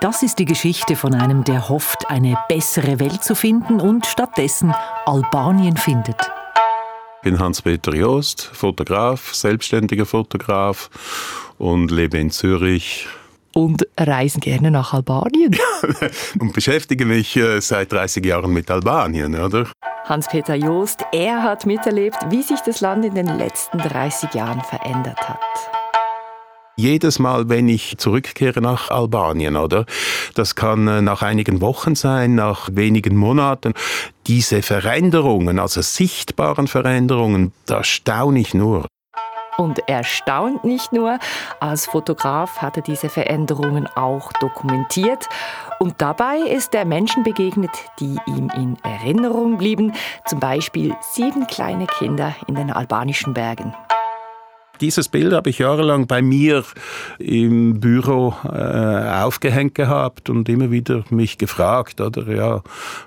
Das ist die Geschichte von einem, der hofft, eine bessere Welt zu finden und stattdessen Albanien findet. Ich bin Hans-Peter Joost, Fotograf, selbstständiger Fotograf und lebe in Zürich. Und reisen gerne nach Albanien. und beschäftige mich äh, seit 30 Jahren mit Albanien, oder? Hans-Peter Joost, er hat miterlebt, wie sich das Land in den letzten 30 Jahren verändert hat jedes Mal, wenn ich zurückkehre nach Albanien, oder? Das kann äh, nach einigen Wochen sein, nach wenigen Monaten. Diese Veränderungen, also sichtbaren Veränderungen, da staune ich nur. Und er staunt nicht nur, als Fotograf hat er diese Veränderungen auch dokumentiert. Und dabei ist er Menschen begegnet, die ihm in Erinnerung blieben, zum Beispiel sieben kleine Kinder in den albanischen Bergen. Dieses Bild habe ich jahrelang bei mir im Büro äh, aufgehängt gehabt und immer wieder mich gefragt, oder ja,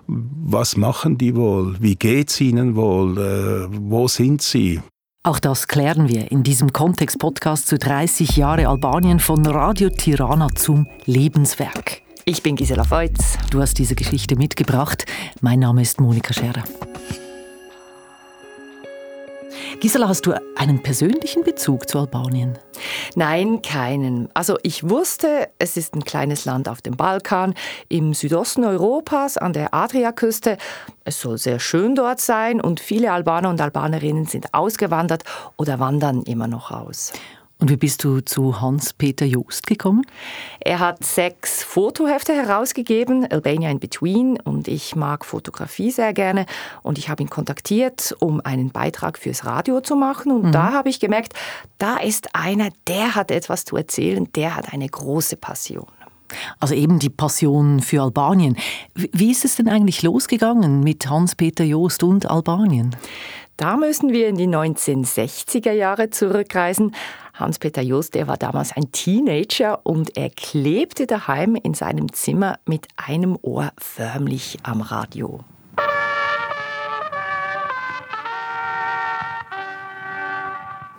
was machen die wohl? Wie geht's ihnen wohl? Äh, wo sind sie? Auch das klären wir in diesem Kontext-Podcast zu 30 Jahre Albanien von Radio Tirana zum Lebenswerk. Ich bin Gisela Feutz. Du hast diese Geschichte mitgebracht. Mein Name ist Monika Scherer. Gisela, hast du einen persönlichen Bezug zu Albanien? Nein, keinen. Also ich wusste, es ist ein kleines Land auf dem Balkan, im Südosten Europas, an der Adriaküste. Es soll sehr schön dort sein und viele Albaner und Albanerinnen sind ausgewandert oder wandern immer noch aus. Und wie bist du zu Hans-Peter Joost gekommen? Er hat sechs Fotohefte herausgegeben, Albania in Between, und ich mag Fotografie sehr gerne. Und ich habe ihn kontaktiert, um einen Beitrag fürs Radio zu machen. Und mhm. da habe ich gemerkt, da ist einer, der hat etwas zu erzählen, der hat eine große Passion. Also eben die Passion für Albanien. Wie ist es denn eigentlich losgegangen mit Hans-Peter Joost und Albanien? Da müssen wir in die 1960er Jahre zurückreisen. Hans-Peter Just, der war damals ein Teenager und er klebte daheim in seinem Zimmer mit einem Ohr förmlich am Radio.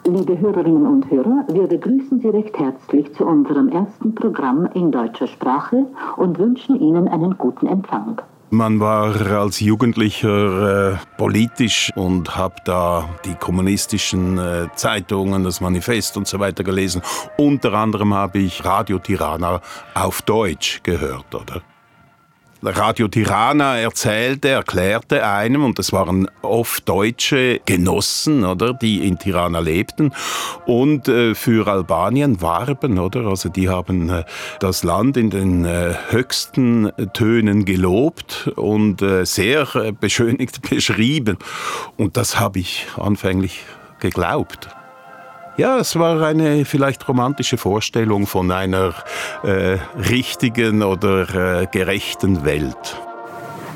Liebe Hörerinnen und Hörer, wir begrüßen Sie recht herzlich zu unserem ersten Programm in deutscher Sprache und wünschen Ihnen einen guten Empfang. Man war als Jugendlicher äh, politisch und habe da die kommunistischen äh, Zeitungen, das Manifest und so weiter gelesen. Unter anderem habe ich Radio Tirana auf Deutsch gehört, oder? Radio Tirana erzählte, erklärte einem, und das waren oft deutsche Genossen, oder, die in Tirana lebten und äh, für Albanien warben, oder? Also die haben äh, das Land in den äh, höchsten Tönen gelobt und äh, sehr äh, beschönigt beschrieben. Und das habe ich anfänglich geglaubt. Ja, es war eine vielleicht romantische Vorstellung von einer äh, richtigen oder äh, gerechten Welt.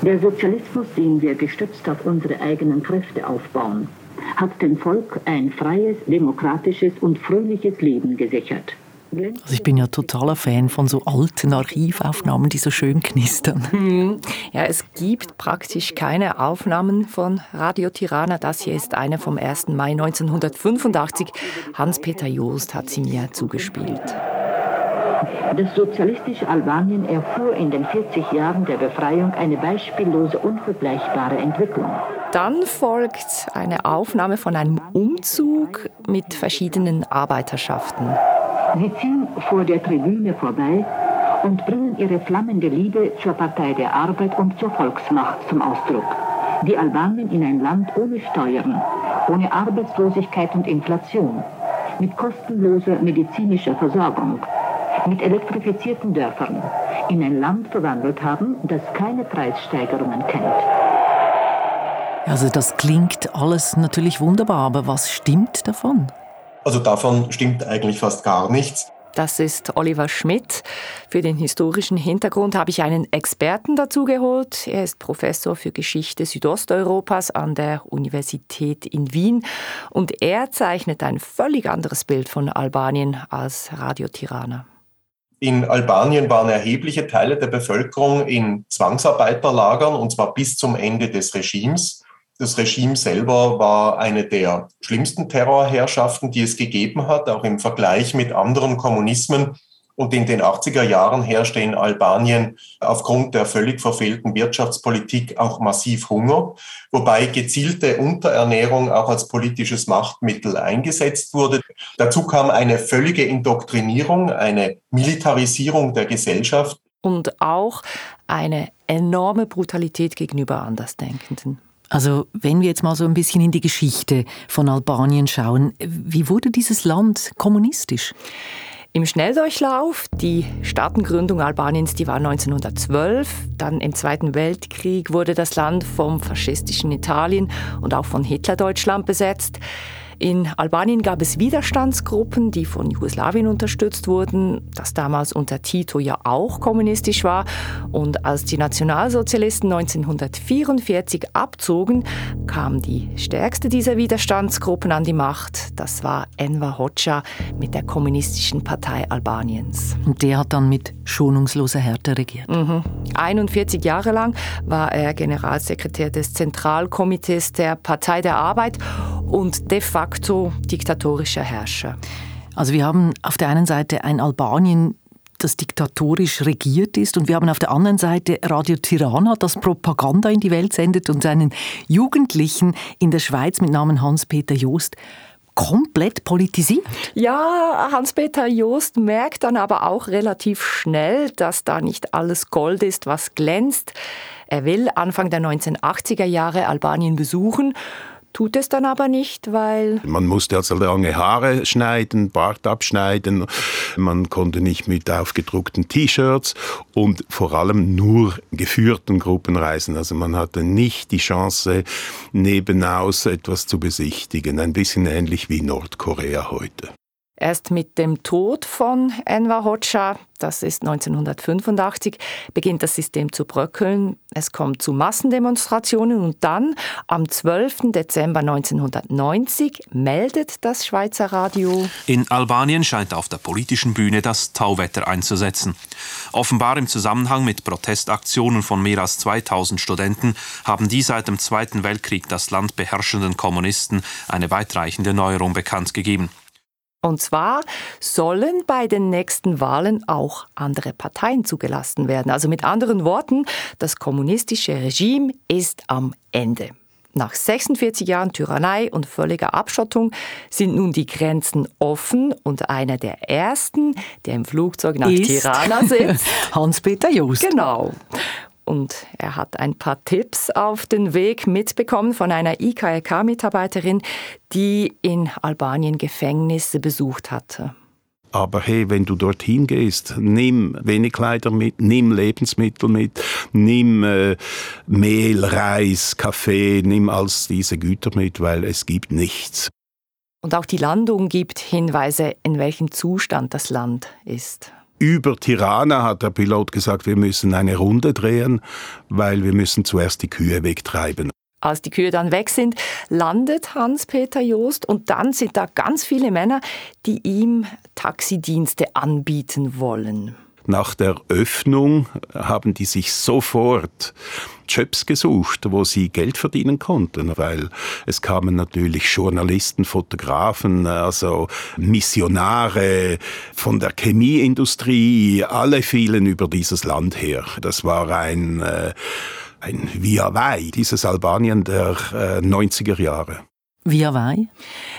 Der Sozialismus, den wir gestützt auf unsere eigenen Kräfte aufbauen, hat dem Volk ein freies, demokratisches und fröhliches Leben gesichert. Also ich bin ja totaler Fan von so alten Archivaufnahmen, die so schön knistern. Hm. Ja, es gibt praktisch keine Aufnahmen von Radio Tirana. Das hier ist eine vom 1. Mai 1985. Hans-Peter Joost hat sie mir zugespielt. Das sozialistische Albanien erfuhr in den 40 Jahren der Befreiung eine beispiellose, unvergleichbare Entwicklung. Dann folgt eine Aufnahme von einem Umzug mit verschiedenen Arbeiterschaften. Sie ziehen vor der Tribüne vorbei und bringen ihre flammende Liebe zur Partei der Arbeit und zur Volksmacht zum Ausdruck. Die Albanien in ein Land ohne Steuern, ohne Arbeitslosigkeit und Inflation, mit kostenloser medizinischer Versorgung, mit elektrifizierten Dörfern, in ein Land verwandelt haben, das keine Preissteigerungen kennt. Also das klingt alles natürlich wunderbar, aber was stimmt davon? Also davon stimmt eigentlich fast gar nichts. Das ist Oliver Schmidt. Für den historischen Hintergrund habe ich einen Experten dazu geholt. Er ist Professor für Geschichte Südosteuropas an der Universität in Wien und er zeichnet ein völlig anderes Bild von Albanien als Radio Tirana. In Albanien waren erhebliche Teile der Bevölkerung in Zwangsarbeiterlagern und zwar bis zum Ende des Regimes. Das Regime selber war eine der schlimmsten Terrorherrschaften, die es gegeben hat, auch im Vergleich mit anderen Kommunismen Und in den 80er Jahren herrschte in Albanien aufgrund der völlig verfehlten Wirtschaftspolitik auch massiv Hunger, wobei gezielte Unterernährung auch als politisches Machtmittel eingesetzt wurde. Dazu kam eine völlige Indoktrinierung, eine Militarisierung der Gesellschaft. Und auch eine enorme Brutalität gegenüber Andersdenkenden. Also wenn wir jetzt mal so ein bisschen in die Geschichte von Albanien schauen, wie wurde dieses Land kommunistisch? Im Schnelldurchlauf, die Staatengründung Albaniens, die war 1912. Dann im Zweiten Weltkrieg wurde das Land vom faschistischen Italien und auch von Hitlerdeutschland besetzt. In Albanien gab es Widerstandsgruppen, die von Jugoslawien unterstützt wurden, das damals unter Tito ja auch kommunistisch war. Und als die Nationalsozialisten 1944 abzogen, kam die stärkste dieser Widerstandsgruppen an die Macht. Das war Enver Hoxha mit der Kommunistischen Partei Albaniens. Und der hat dann mit schonungsloser Härte regiert. Mhm. 41 Jahre lang war er Generalsekretär des Zentralkomitees der Partei der Arbeit und de facto diktatorischer Herrscher. Also wir haben auf der einen Seite ein Albanien, das diktatorisch regiert ist und wir haben auf der anderen Seite Radio Tirana, das Propaganda in die Welt sendet und seinen Jugendlichen in der Schweiz mit Namen Hans-Peter Joost komplett politisiert. Ja, Hans-Peter Joost merkt dann aber auch relativ schnell, dass da nicht alles Gold ist, was glänzt. Er will Anfang der 1980er Jahre Albanien besuchen tut es dann aber nicht, weil... Man musste also lange Haare schneiden, Bart abschneiden, man konnte nicht mit aufgedruckten T-Shirts und vor allem nur geführten Gruppen reisen. Also man hatte nicht die Chance, nebenaus etwas zu besichtigen. Ein bisschen ähnlich wie Nordkorea heute. Erst mit dem Tod von Enver Hoxha, das ist 1985, beginnt das System zu bröckeln. Es kommt zu Massendemonstrationen und dann, am 12. Dezember 1990, meldet das Schweizer Radio. In Albanien scheint auf der politischen Bühne das Tauwetter einzusetzen. Offenbar im Zusammenhang mit Protestaktionen von mehr als 2000 Studenten haben die seit dem Zweiten Weltkrieg das Land beherrschenden Kommunisten eine weitreichende Neuerung bekannt gegeben. Und zwar sollen bei den nächsten Wahlen auch andere Parteien zugelassen werden. Also mit anderen Worten, das kommunistische Regime ist am Ende. Nach 46 Jahren Tyrannei und völliger Abschottung sind nun die Grenzen offen und einer der ersten, der im Flugzeug nach ist Tirana sitzt, Hans-Peter Just. Genau. Und er hat ein paar Tipps auf den Weg mitbekommen von einer IKRK-Mitarbeiterin, die in Albanien Gefängnisse besucht hatte. Aber hey, wenn du dorthin gehst, nimm wenig Kleider mit, nimm Lebensmittel mit, nimm äh, Mehl, Reis, Kaffee, nimm all diese Güter mit, weil es gibt nichts. Und auch die Landung gibt Hinweise, in welchem Zustand das Land ist über Tirana hat der Pilot gesagt, wir müssen eine Runde drehen, weil wir müssen zuerst die Kühe wegtreiben. Als die Kühe dann weg sind, landet Hans-Peter Joost und dann sind da ganz viele Männer, die ihm Taxidienste anbieten wollen. Nach der Öffnung haben die sich sofort Jobs gesucht, wo sie Geld verdienen konnten, weil es kamen natürlich Journalisten, Fotografen, also Missionare von der Chemieindustrie, alle fielen über dieses Land her. Das war ein, äh, ein Via Vai, dieses Albanien der äh, 90er Jahre. Via Vai?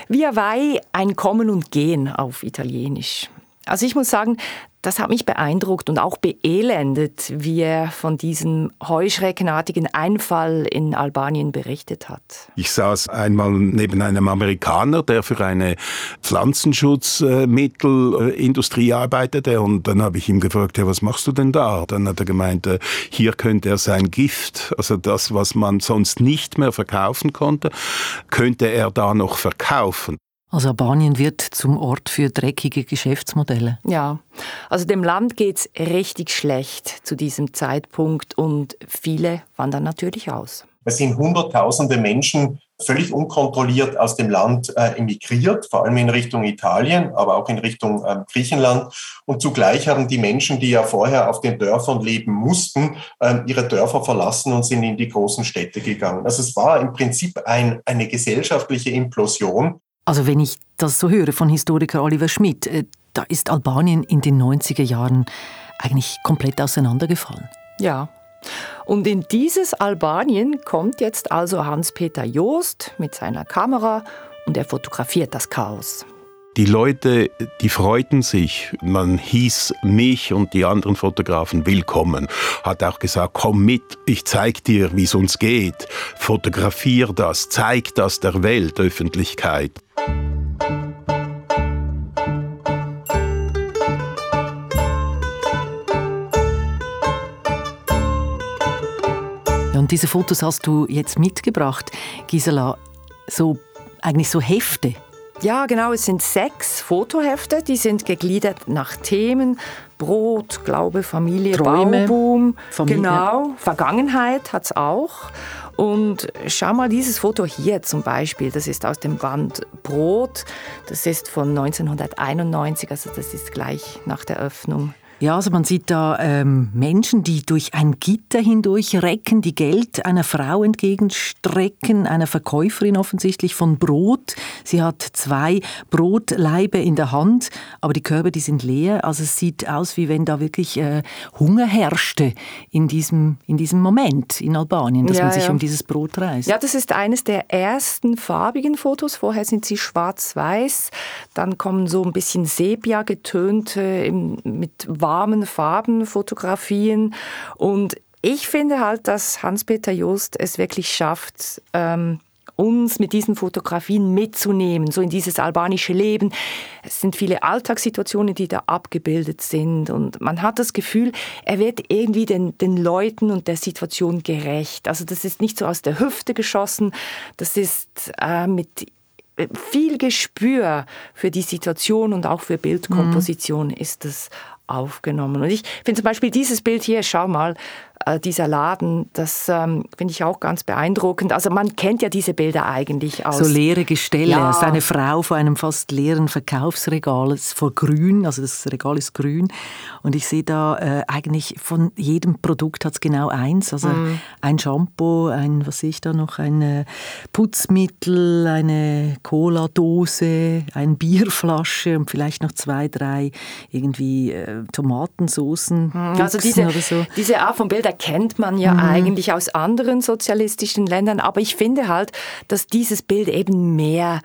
Via Vai, ein Kommen und Gehen auf Italienisch. Also ich muss sagen, das hat mich beeindruckt und auch beelendet, wie er von diesem heuschreckenartigen Einfall in Albanien berichtet hat. Ich saß einmal neben einem Amerikaner, der für eine Pflanzenschutzmittelindustrie arbeitete und dann habe ich ihm gefragt, ja, was machst du denn da? Dann hat er gemeint, äh, hier könnte er sein Gift, also das, was man sonst nicht mehr verkaufen konnte, könnte er da noch verkaufen. Also Albanien wird zum Ort für dreckige Geschäftsmodelle. Ja, also dem Land geht es richtig schlecht zu diesem Zeitpunkt und viele wandern natürlich aus. Es sind Hunderttausende Menschen völlig unkontrolliert aus dem Land äh, emigriert, vor allem in Richtung Italien, aber auch in Richtung äh, Griechenland. Und zugleich haben die Menschen, die ja vorher auf den Dörfern leben mussten, äh, ihre Dörfer verlassen und sind in die großen Städte gegangen. Also es war im Prinzip ein, eine gesellschaftliche Implosion. Also wenn ich das so höre von Historiker Oliver Schmidt, äh, da ist Albanien in den 90er Jahren eigentlich komplett auseinandergefallen. Ja. Und in dieses Albanien kommt jetzt also Hans-Peter Joost mit seiner Kamera und er fotografiert das Chaos. Die Leute, die freuten sich. Man hieß mich und die anderen Fotografen willkommen. Hat auch gesagt, komm mit, ich zeig dir, wie es uns geht. Fotografier das, zeig das der Weltöffentlichkeit. Und diese Fotos hast du jetzt mitgebracht, Gisela, so eigentlich so Hefte. Ja, genau, es sind sechs Fotohefte, die sind gegliedert nach Themen. Brot, Glaube, Familie, Träume, Bauboom, Familie. genau, Vergangenheit hat es auch. Und schau mal dieses Foto hier zum Beispiel, das ist aus dem Band Brot, das ist von 1991, also das ist gleich nach der Öffnung ja, also man sieht da ähm, Menschen, die durch ein Gitter hindurch recken, die Geld einer Frau entgegenstrecken, einer Verkäuferin offensichtlich von Brot. Sie hat zwei Brotlaibe in der Hand, aber die Körbe, die sind leer. Also es sieht aus, wie wenn da wirklich äh, Hunger herrschte in diesem, in diesem Moment in Albanien, dass ja, man sich ja. um dieses Brot reißt. Ja, das ist eines der ersten farbigen Fotos. Vorher sind sie schwarz-weiß. Dann kommen so ein bisschen Sepia getönte mit warmen Farben fotografieren. Und ich finde halt, dass Hans-Peter Just es wirklich schafft, ähm, uns mit diesen Fotografien mitzunehmen, so in dieses albanische Leben. Es sind viele Alltagssituationen, die da abgebildet sind und man hat das Gefühl, er wird irgendwie den, den Leuten und der Situation gerecht. Also das ist nicht so aus der Hüfte geschossen, das ist äh, mit viel Gespür für die Situation und auch für Bildkomposition mhm. ist das aufgenommen. Und ich finde zum Beispiel dieses Bild hier, schau mal, äh, dieser Laden, das ähm, finde ich auch ganz beeindruckend. Also man kennt ja diese Bilder eigentlich aus. So leere Gestelle. Ja. Ist eine Frau vor einem fast leeren Verkaufsregal, vor grün, also das Regal ist grün. Und ich sehe da äh, eigentlich von jedem Produkt hat es genau eins. Also mm. ein Shampoo, ein, was sehe ich da noch, ein äh, Putzmittel, eine Cola-Dose, eine Bierflasche und vielleicht noch zwei, drei irgendwie äh, Tomatensoßen. Mhm. Also diese, so. diese Art von Bilder kennt man ja mhm. eigentlich aus anderen sozialistischen Ländern, aber ich finde halt, dass dieses Bild eben mehr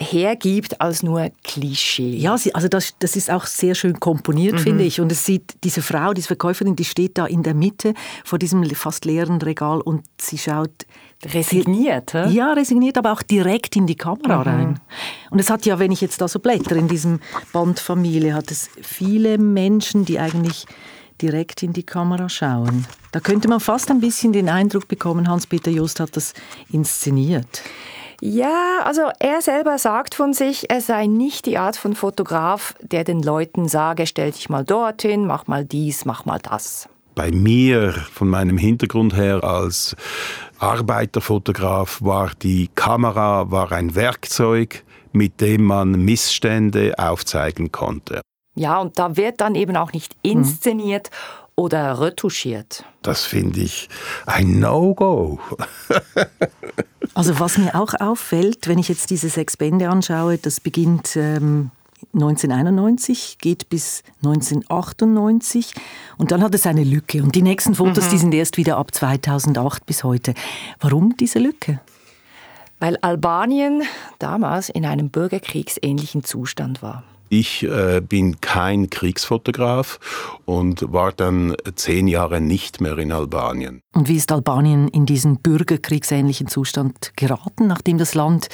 hergibt als nur Klischee. Ja, also das, das ist auch sehr schön komponiert, mhm. finde ich. Und es sieht, diese Frau, diese Verkäuferin, die steht da in der Mitte vor diesem fast leeren Regal und sie schaut resigniert. He? Ja, resigniert, aber auch direkt in die Kamera mhm. rein. Und es hat ja, wenn ich jetzt da so blätter in diesem Band Familie, hat es viele Menschen, die eigentlich direkt in die Kamera schauen. Da könnte man fast ein bisschen den Eindruck bekommen, Hans-Peter Just hat das inszeniert. Ja, also er selber sagt von sich, er sei nicht die Art von Fotograf, der den Leuten sage, stell dich mal dorthin, mach mal dies, mach mal das. Bei mir, von meinem Hintergrund her als Arbeiterfotograf, war die Kamera war ein Werkzeug, mit dem man Missstände aufzeigen konnte. Ja, und da wird dann eben auch nicht mhm. inszeniert mhm. oder retuschiert. Das finde ich ein No-Go. also was mir auch auffällt, wenn ich jetzt diese sechs Bände anschaue, das beginnt ähm, 1991, geht bis 1998 und dann hat es eine Lücke. Und die nächsten Fotos, mhm. die sind erst wieder ab 2008 bis heute. Warum diese Lücke? Weil Albanien damals in einem bürgerkriegsähnlichen Zustand war. Ich äh, bin kein Kriegsfotograf und war dann zehn Jahre nicht mehr in Albanien. Und wie ist Albanien in diesen bürgerkriegsähnlichen Zustand geraten, nachdem das Land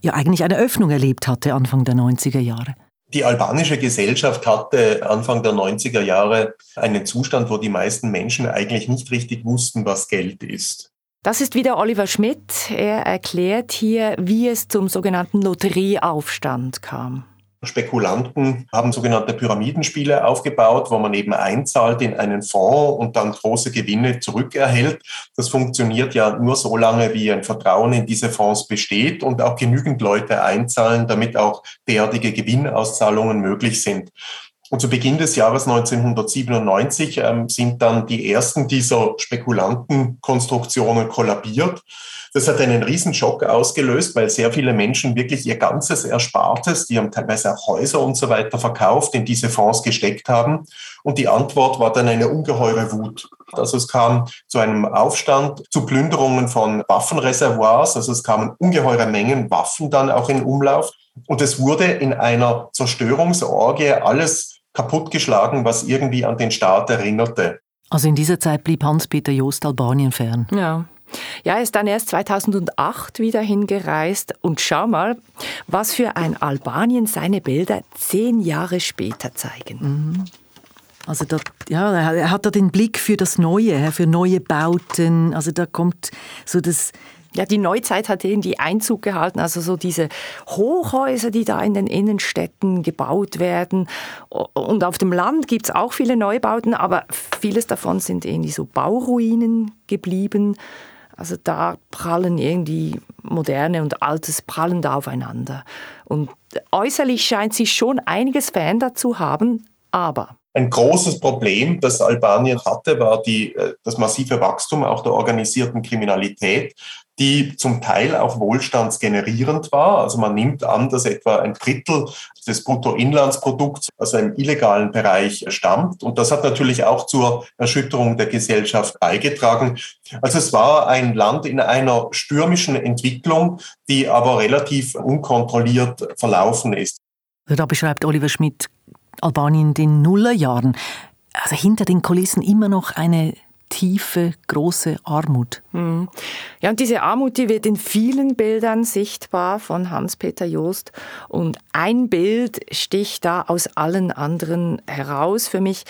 ja eigentlich eine Öffnung erlebt hatte Anfang der 90er Jahre? Die albanische Gesellschaft hatte Anfang der 90er Jahre einen Zustand, wo die meisten Menschen eigentlich nicht richtig wussten, was Geld ist. Das ist wieder Oliver Schmidt. Er erklärt hier, wie es zum sogenannten Lotterieaufstand kam. Spekulanten haben sogenannte Pyramidenspiele aufgebaut, wo man eben einzahlt in einen Fonds und dann große Gewinne zurückerhält. Das funktioniert ja nur so lange, wie ein Vertrauen in diese Fonds besteht und auch genügend Leute einzahlen, damit auch derartige Gewinnauszahlungen möglich sind. Und zu Beginn des Jahres 1997 ähm, sind dann die ersten dieser Spekulantenkonstruktionen kollabiert. Das hat einen riesen Schock ausgelöst, weil sehr viele Menschen wirklich ihr ganzes Erspartes, die haben teilweise auch Häuser und so weiter verkauft, in diese Fonds gesteckt haben. Und die Antwort war dann eine ungeheure Wut. Also es kam zu einem Aufstand, zu Plünderungen von Waffenreservoirs. Also es kamen ungeheure Mengen Waffen dann auch in Umlauf. Und es wurde in einer Zerstörungsorgie alles kaputtgeschlagen, was irgendwie an den Staat erinnerte. Also in dieser Zeit blieb Hans-Peter Joost Albanien fern. Ja. Ja, er ist dann erst 2008 wieder hingereist und schau mal, was für ein Albanien seine Bilder zehn Jahre später zeigen. Mhm. Also da, ja, er hat da den Blick für das Neue, für neue Bauten. Also da kommt so das ja, die Neuzeit hat irgendwie Einzug gehalten, also so diese Hochhäuser, die da in den Innenstädten gebaut werden. Und auf dem Land gibt es auch viele Neubauten, aber vieles davon sind irgendwie so Bauruinen geblieben. Also da prallen irgendwie moderne und altes prallen da aufeinander. Und äußerlich scheint sich schon einiges verändert zu haben, aber ein großes Problem, das Albanien hatte, war die, äh, das massive Wachstum auch der organisierten Kriminalität die zum Teil auch wohlstandsgenerierend war. Also man nimmt an, dass etwa ein Drittel des Bruttoinlandsprodukts aus einem illegalen Bereich stammt. Und das hat natürlich auch zur Erschütterung der Gesellschaft beigetragen. Also es war ein Land in einer stürmischen Entwicklung, die aber relativ unkontrolliert verlaufen ist. Da beschreibt Oliver Schmidt Albanien in den Nullerjahren. Also hinter den Kulissen immer noch eine tiefe, große Armut. Mhm. Ja, und diese Armut, die wird in vielen Bildern sichtbar von Hans-Peter Joost. Und ein Bild sticht da aus allen anderen heraus für mich.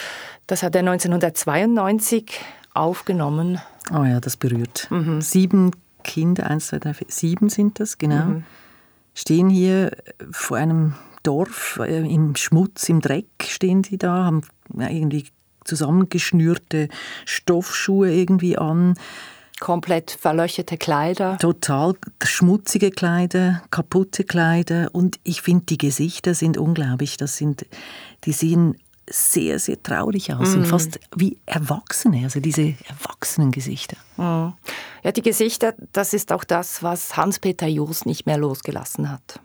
Das hat er 1992 aufgenommen. Oh ja, das berührt. Mhm. Sieben Kinder, eins, zwei, drei, vier, sieben sind das, genau, mhm. stehen hier vor einem Dorf äh, im Schmutz, im Dreck stehen sie da, haben irgendwie zusammengeschnürte Stoffschuhe irgendwie an. Komplett verlöcherte Kleider. Total schmutzige Kleider, kaputte Kleider. Und ich finde, die Gesichter sind unglaublich. Das sind, die sehen sehr, sehr traurig aus. Mm. Und fast wie Erwachsene, also diese erwachsenen Gesichter. Mm. Ja, die Gesichter, das ist auch das, was Hans-Peter Joos nicht mehr losgelassen hat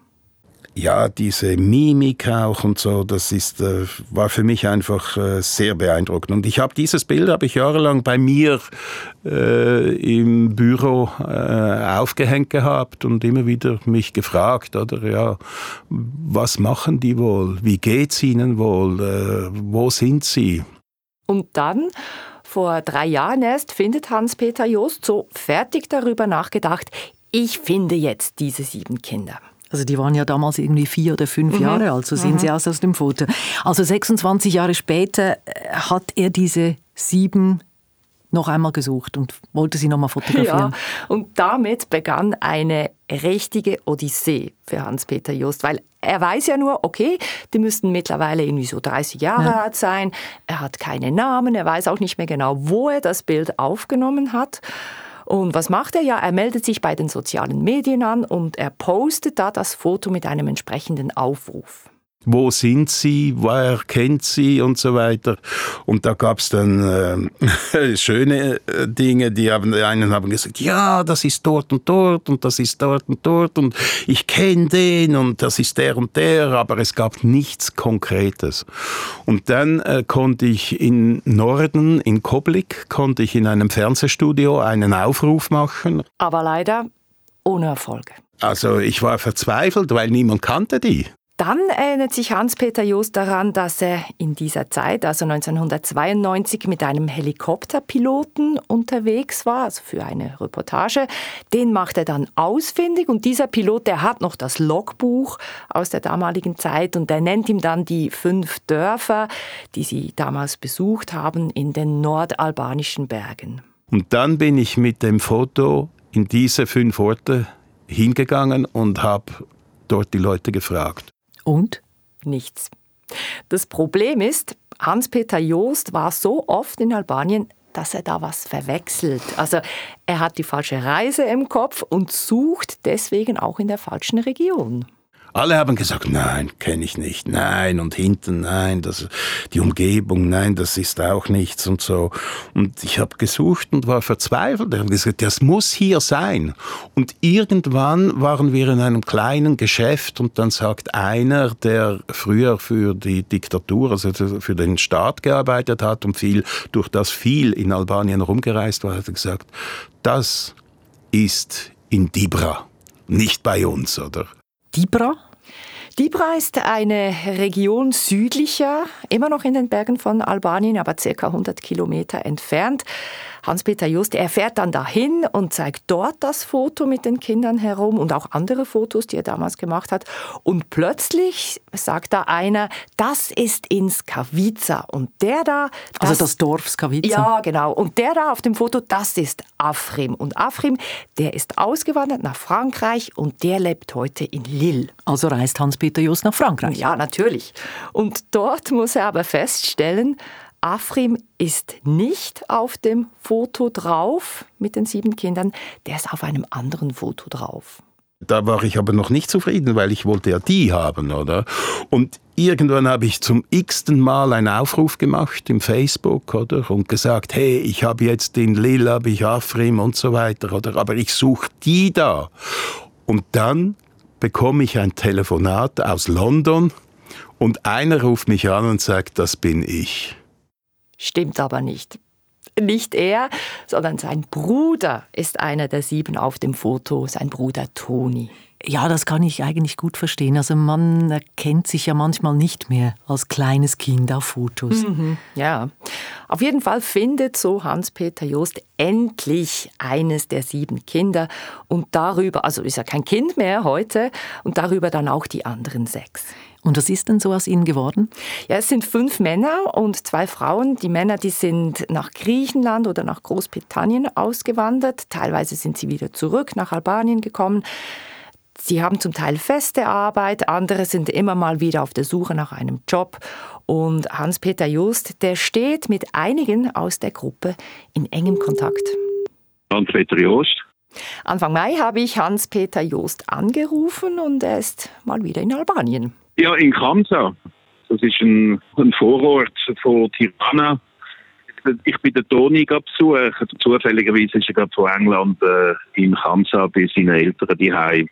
ja, diese Mimik auch und so, das ist, äh, war für mich einfach äh, sehr beeindruckend. Und ich habe dieses Bild habe ich jahrelang bei mir äh, im Büro äh, aufgehängt gehabt und immer wieder mich gefragt, oder ja, was machen die wohl? Wie geht's ihnen wohl? Äh, wo sind sie? Und dann vor drei Jahren erst findet Hans-Peter Jost so fertig darüber nachgedacht, ich finde jetzt diese sieben Kinder. Also die waren ja damals irgendwie vier oder fünf mhm. Jahre alt, so sehen mhm. sie aus aus dem Foto. Also 26 Jahre später äh, hat er diese sieben noch einmal gesucht und wollte sie noch mal fotografieren. Ja, und damit begann eine richtige Odyssee für Hans-Peter Just, weil er weiß ja nur, okay, die müssten mittlerweile irgendwie so 30 Jahre ja. alt sein. Er hat keine Namen, er weiß auch nicht mehr genau, wo er das Bild aufgenommen hat. Und was macht er ja? Er meldet sich bei den sozialen Medien an und er postet da das Foto mit einem entsprechenden Aufruf wo sind sie, wer kennt sie und so weiter. Und da gab es dann äh, schöne äh, Dinge, die haben, die einen haben gesagt, ja, das ist dort und dort und das ist dort und dort und ich kenne den und das ist der und der, aber es gab nichts Konkretes. Und dann äh, konnte ich in Norden, in Koblik, konnte ich in einem Fernsehstudio einen Aufruf machen. Aber leider ohne Erfolge. Also ich war verzweifelt, weil niemand kannte die. Dann erinnert sich Hans-Peter Jost daran, dass er in dieser Zeit, also 1992, mit einem Helikopterpiloten unterwegs war, also für eine Reportage. Den macht er dann ausfindig und dieser Pilot, der hat noch das Logbuch aus der damaligen Zeit und er nennt ihm dann die fünf Dörfer, die sie damals besucht haben in den nordalbanischen Bergen. Und dann bin ich mit dem Foto in diese fünf Orte hingegangen und habe dort die Leute gefragt. Und? Nichts. Das Problem ist, Hans-Peter Joost war so oft in Albanien, dass er da was verwechselt. Also er hat die falsche Reise im Kopf und sucht deswegen auch in der falschen Region. Alle haben gesagt, nein, kenne ich nicht, nein, und hinten, nein, das, die Umgebung, nein, das ist auch nichts und so. Und ich habe gesucht und war verzweifelt. Ich habe gesagt, das muss hier sein. Und irgendwann waren wir in einem kleinen Geschäft und dann sagt einer, der früher für die Diktatur, also für den Staat gearbeitet hat und viel, durch das viel in Albanien rumgereist war, hat gesagt, das ist in Dibra, nicht bei uns, oder? Dibra? Dibra ist eine Region südlicher, immer noch in den Bergen von Albanien, aber circa 100 Kilometer entfernt. Hans-Peter Just, er fährt dann dahin und zeigt dort das Foto mit den Kindern herum und auch andere Fotos, die er damals gemacht hat. Und plötzlich sagt da einer, das ist in Skavica. Und der da... Das, also das Dorf Skavica. Ja, genau. Und der da auf dem Foto, das ist Afrim. Und Afrim, der ist ausgewandert nach Frankreich und der lebt heute in Lille. Also reist Hans-Peter Just nach Frankreich? Ja, natürlich. Und dort muss er aber feststellen, Afrim ist nicht auf dem Foto drauf mit den sieben Kindern, der ist auf einem anderen Foto drauf. Da war ich aber noch nicht zufrieden, weil ich wollte ja die haben, oder? Und irgendwann habe ich zum x-ten Mal einen Aufruf gemacht im Facebook, oder? Und gesagt, hey, ich habe jetzt in Lille, habe ich Afrim und so weiter, oder? Aber ich suche die da. Und dann bekomme ich ein Telefonat aus London und einer ruft mich an und sagt, das bin ich. Stimmt aber nicht. Nicht er, sondern sein Bruder ist einer der sieben auf dem Foto, sein Bruder Toni. Ja, das kann ich eigentlich gut verstehen. Also man erkennt sich ja manchmal nicht mehr als kleines Kind auf Fotos. Mhm, ja, auf jeden Fall findet so Hans-Peter Jost endlich eines der sieben Kinder und darüber, also ist er kein Kind mehr heute, und darüber dann auch die anderen sechs. Und was ist denn so aus ihnen geworden? Ja, es sind fünf Männer und zwei Frauen. Die Männer, die sind nach Griechenland oder nach Großbritannien ausgewandert. Teilweise sind sie wieder zurück nach Albanien gekommen. Sie haben zum Teil feste Arbeit, andere sind immer mal wieder auf der Suche nach einem Job. Und Hans-Peter Just, der steht mit einigen aus der Gruppe in engem Kontakt. Hans-Peter Just. Anfang Mai habe ich Hans-Peter Just angerufen und er ist mal wieder in Albanien. Ja, in Kamsa. Das ist ein, ein Vorort von Tirana. Ich bin den Toni besuchen. Zufälligerweise ist er gerade von England äh, in Kamsa bei seinen Eltern daheim.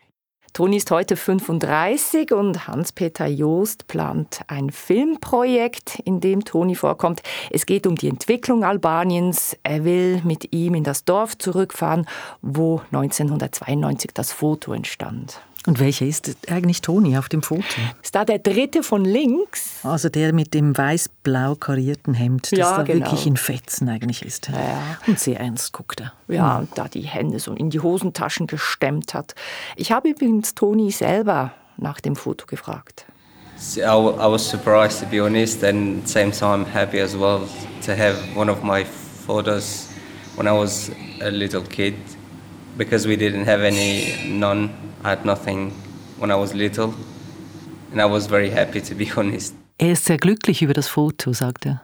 Toni ist heute 35 und Hans-Peter Joost plant ein Filmprojekt, in dem Toni vorkommt. Es geht um die Entwicklung Albaniens. Er will mit ihm in das Dorf zurückfahren, wo 1992 das Foto entstand. Und welcher ist eigentlich Toni auf dem Foto? Ist da der dritte von links? Also der mit dem weiß-blau karierten Hemd, das ja, da genau. wirklich in Fetzen eigentlich ist. Ja. Und sehr ernst guckt er. Ja, und da die Hände so in die Hosentaschen gestemmt hat. Ich habe übrigens Toni selber nach dem Foto gefragt. I, I was surprised to be honest and at the same time happy as well to have one of my photos when I was a little kid because we didn't have any none I had nothing when I was little and I was very happy to be honest. Er ist sehr glücklich über das Foto, sagt er.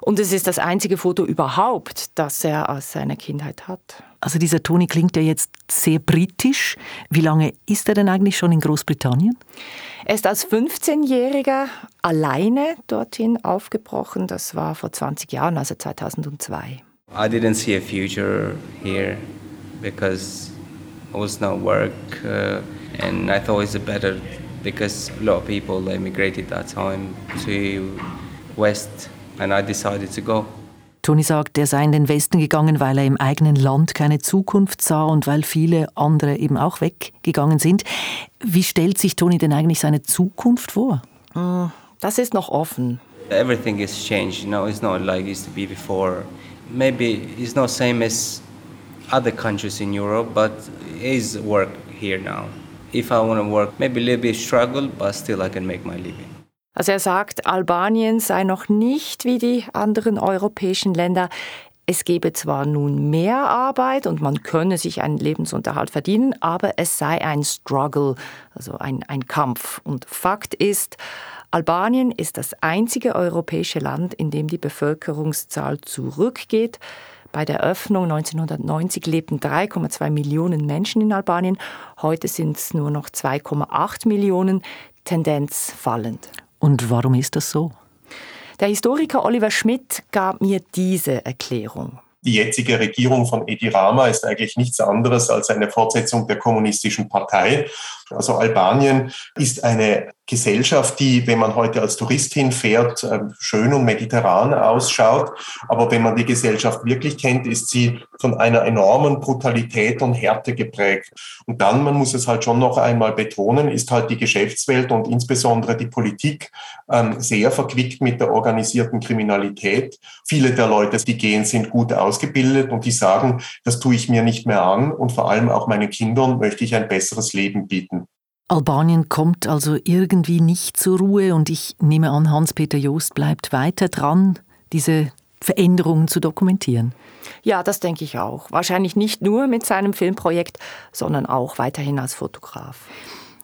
Und es ist das einzige Foto überhaupt, das er aus seiner Kindheit hat. Also dieser Toni klingt ja jetzt sehr britisch. Wie lange ist er denn eigentlich schon in Großbritannien? Er ist als 15-Jähriger alleine dorthin aufgebrochen. Das war vor 20 Jahren, also 2002. I didn't see a future here because was no work, uh, and I thought it's better because a lot of people emigrated that time to West, and I decided to go. Toni sagt, er sei in den Westen gegangen, weil er im eigenen Land keine Zukunft sah und weil viele andere eben auch weggegangen sind. Wie stellt sich Toni denn eigentlich seine Zukunft vor? Hm, das ist noch offen. Everything has changed, you know, it's not like it used to be before. Maybe it's not same as other countries in Europe, but is work here now. If I want to work, maybe a little bit struggle, but still I can make my living. Also er sagt, Albanien sei noch nicht wie die anderen europäischen Länder. Es gebe zwar nun mehr Arbeit und man könne sich einen Lebensunterhalt verdienen, aber es sei ein Struggle, also ein, ein Kampf. Und Fakt ist, Albanien ist das einzige europäische Land, in dem die Bevölkerungszahl zurückgeht. Bei der Öffnung 1990 lebten 3,2 Millionen Menschen in Albanien. Heute sind es nur noch 2,8 Millionen. Tendenz fallend. Und warum ist das so? Der Historiker Oliver Schmidt gab mir diese Erklärung. Die jetzige Regierung von Edi Rama ist eigentlich nichts anderes als eine Fortsetzung der kommunistischen Partei. Also Albanien ist eine Gesellschaft, die, wenn man heute als Tourist hinfährt, ähm, schön und mediterran ausschaut. Aber wenn man die Gesellschaft wirklich kennt, ist sie von einer enormen Brutalität und Härte geprägt. Und dann, man muss es halt schon noch einmal betonen, ist halt die Geschäftswelt und insbesondere die Politik ähm, sehr verquickt mit der organisierten Kriminalität. Viele der Leute, die gehen, sind gut ausgebildet und die sagen, das tue ich mir nicht mehr an und vor allem auch meinen Kindern möchte ich ein besseres Leben bieten. Albanien kommt also irgendwie nicht zur Ruhe und ich nehme an, Hans-Peter Joost bleibt weiter dran, diese Veränderungen zu dokumentieren. Ja, das denke ich auch. Wahrscheinlich nicht nur mit seinem Filmprojekt, sondern auch weiterhin als Fotograf.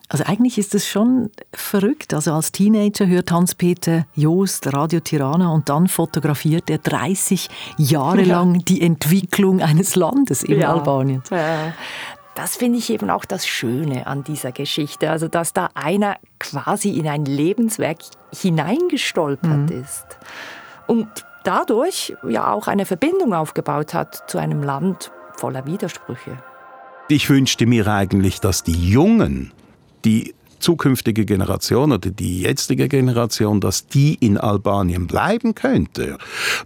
Also eigentlich ist es schon verrückt. Also als Teenager hört Hans-Peter Joost Radio Tirana und dann fotografiert er 30 Jahre ja. lang die Entwicklung eines Landes in ja. Albanien. Das finde ich eben auch das Schöne an dieser Geschichte. Also, dass da einer quasi in ein Lebenswerk hineingestolpert mhm. ist und dadurch ja auch eine Verbindung aufgebaut hat zu einem Land voller Widersprüche. Ich wünschte mir eigentlich, dass die Jungen, die zukünftige Generation oder die jetzige Generation, dass die in Albanien bleiben könnte.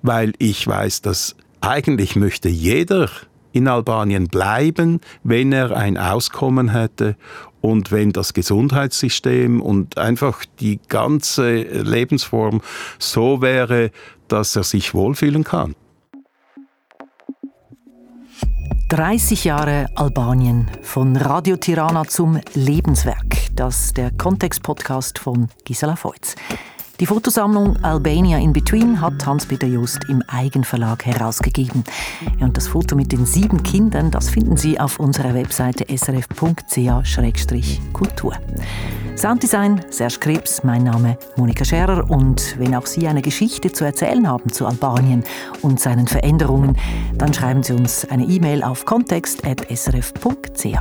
Weil ich weiß, dass eigentlich möchte jeder in Albanien bleiben, wenn er ein Auskommen hätte und wenn das Gesundheitssystem und einfach die ganze Lebensform so wäre, dass er sich wohlfühlen kann. 30 Jahre Albanien von Radio Tirana zum Lebenswerk. Das der Kontext-Podcast von Gisela Feutz. Die Fotosammlung Albania in Between hat Hans-Peter Just im Eigenverlag herausgegeben. Und das Foto mit den sieben Kindern, das finden Sie auf unserer Webseite srf.ch-kultur. Sounddesign Serge Krebs, mein Name Monika Scherer und wenn auch Sie eine Geschichte zu erzählen haben zu Albanien und seinen Veränderungen, dann schreiben Sie uns eine E-Mail auf kontext.srf.ch.